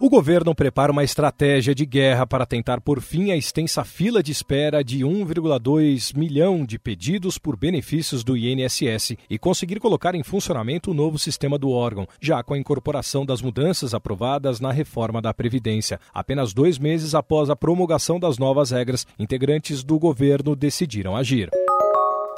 O governo prepara uma estratégia de guerra para tentar por fim a extensa fila de espera de 1,2 milhão de pedidos por benefícios do INSS e conseguir colocar em funcionamento o novo sistema do órgão, já com a incorporação das mudanças aprovadas na reforma da Previdência. Apenas dois meses após a promulgação das novas regras, integrantes do governo decidiram agir.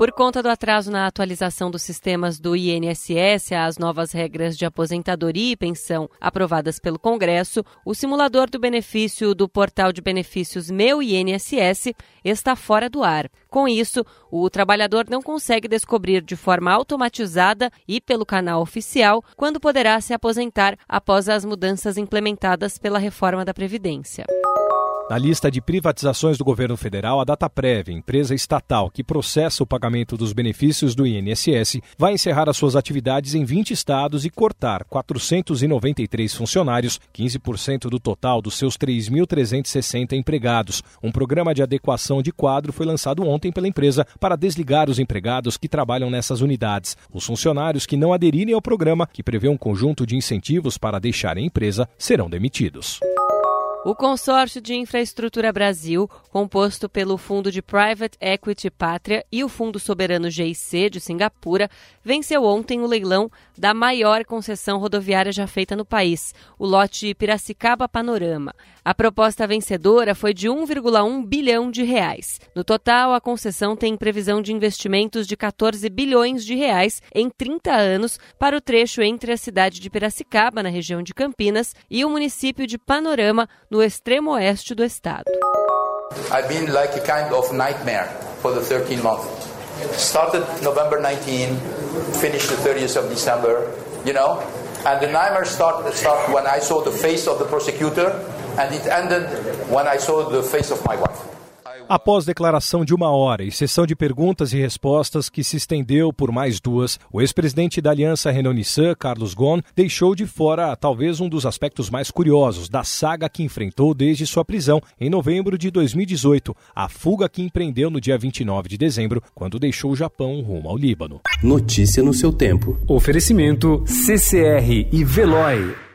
Por conta do atraso na atualização dos sistemas do INSS às novas regras de aposentadoria e pensão aprovadas pelo Congresso, o simulador do benefício do portal de benefícios Meu INSS está fora do ar. Com isso, o trabalhador não consegue descobrir de forma automatizada e pelo canal oficial quando poderá se aposentar após as mudanças implementadas pela reforma da Previdência. Na lista de privatizações do governo federal, a Dataprev, empresa estatal que processa o pagamento dos benefícios do INSS, vai encerrar as suas atividades em 20 estados e cortar 493 funcionários, 15% do total dos seus 3.360 empregados. Um programa de adequação de quadro foi lançado ontem pela empresa para desligar os empregados que trabalham nessas unidades. Os funcionários que não aderirem ao programa, que prevê um conjunto de incentivos para deixarem a empresa, serão demitidos. O consórcio de infraestrutura Brasil, composto pelo Fundo de Private Equity Pátria e o Fundo Soberano GIC de Singapura, venceu ontem o leilão da maior concessão rodoviária já feita no país, o lote Piracicaba Panorama. A proposta vencedora foi de 1,1 bilhão de reais. No total, a concessão tem previsão de investimentos de 14 bilhões de reais em 30 anos para o trecho entre a cidade de Piracicaba, na região de Campinas, e o município de Panorama, no extremo oeste do estado. I've been like a kind of nightmare for the 13 months. Started November 19, finished the 30th of December, you know. And the nightmare started start when I saw the face of the prosecutor, and it ended when I saw the face of my wife. Após declaração de uma hora e sessão de perguntas e respostas que se estendeu por mais duas, o ex-presidente da Aliança Renault-Nissan, Carlos Ghosn, deixou de fora talvez um dos aspectos mais curiosos da saga que enfrentou desde sua prisão em novembro de 2018, a fuga que empreendeu no dia 29 de dezembro, quando deixou o Japão rumo ao Líbano. Notícia no seu tempo. Oferecimento CCR e Veloy.